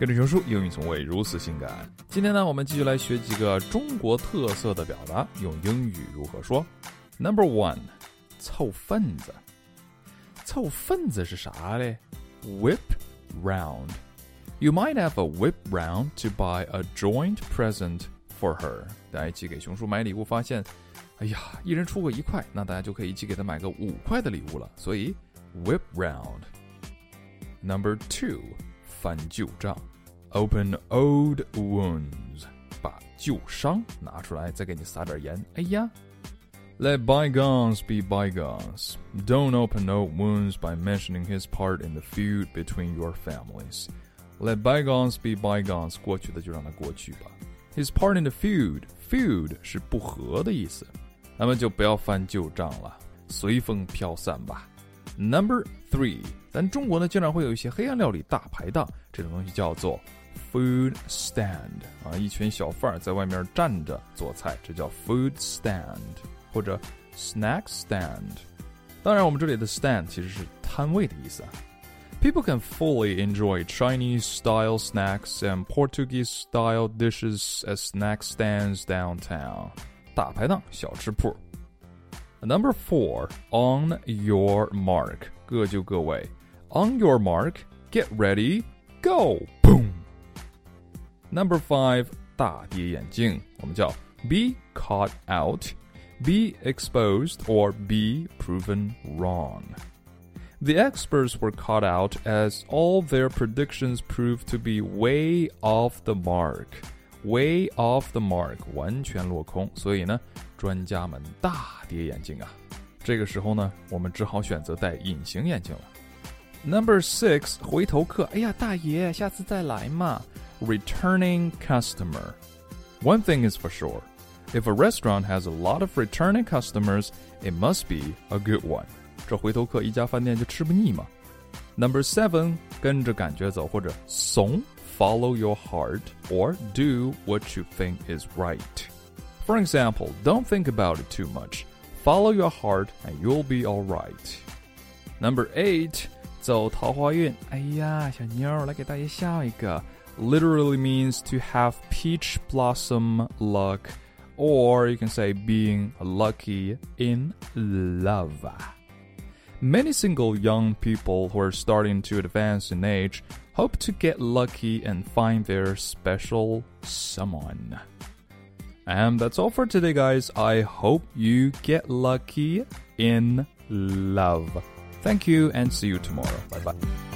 跟着熊叔，英语从未如此性感。今天呢，我们继续来学几个中国特色的表达，用英语如何说。Number one，凑份子。凑份子是啥嘞？Whip round。You might have a whip round to buy a joint present for her。大家一起给熊叔买礼物，发现，哎呀，一人出个一块，那大家就可以一起给他买个五块的礼物了。所以，whip round。Number two，翻旧账。Open old wounds，把旧伤拿出来，再给你撒点盐。哎呀，Let bygones be bygones. Don't open old wounds by mentioning his part in the feud between your families. Let bygones be bygones，过去的就让它过去吧。His part in the feud，feud 是不和的意思，那么就不要翻旧账了，随风飘散吧。 Number three，咱中国呢经常会有一些黑暗料理大排档，这种东西叫做。food stand 啊，一群小贩在外面站着做菜，这叫 food stand 或者 snack stand。当然，我们这里的 stand 其实是摊位的意思啊。People can fully enjoy Chinese style snacks and Portuguese style dishes at snack stands downtown. 大排档、小吃铺。 Number four, on your mark，各就各位。On your mark, get ready, go, boom. Number five，大跌眼镜，我们叫 be caught out, be exposed, or be proven wrong. The experts were caught out as all their predictions proved to be way off the mark. Way off the mark，完全落空。所以呢，专家们大跌眼镜啊。这个时候呢，我们只好选择戴隐形眼镜了。Number six，回头客。哎呀，大爷，下次再来嘛。returning customer. One thing is for sure if a restaurant has a lot of returning customers, it must be a good one. 这回头客一家饭店就吃不腻嘛。Number seven，跟着感觉走或者怂 ，follow your heart or do what you think is right. For example, don't think about it too much. Follow your heart and you'll be all right. Number eight，走桃花运。哎呀，小妞，来给大爷笑一个。literally means to have peach blossom luck, or you can say being lucky in love. Many single young people who are starting to advance in age hope to get lucky and find their special someone. And that's all for today, guys. I hope you get lucky in love. Thank you and see you tomorrow. Bye bye.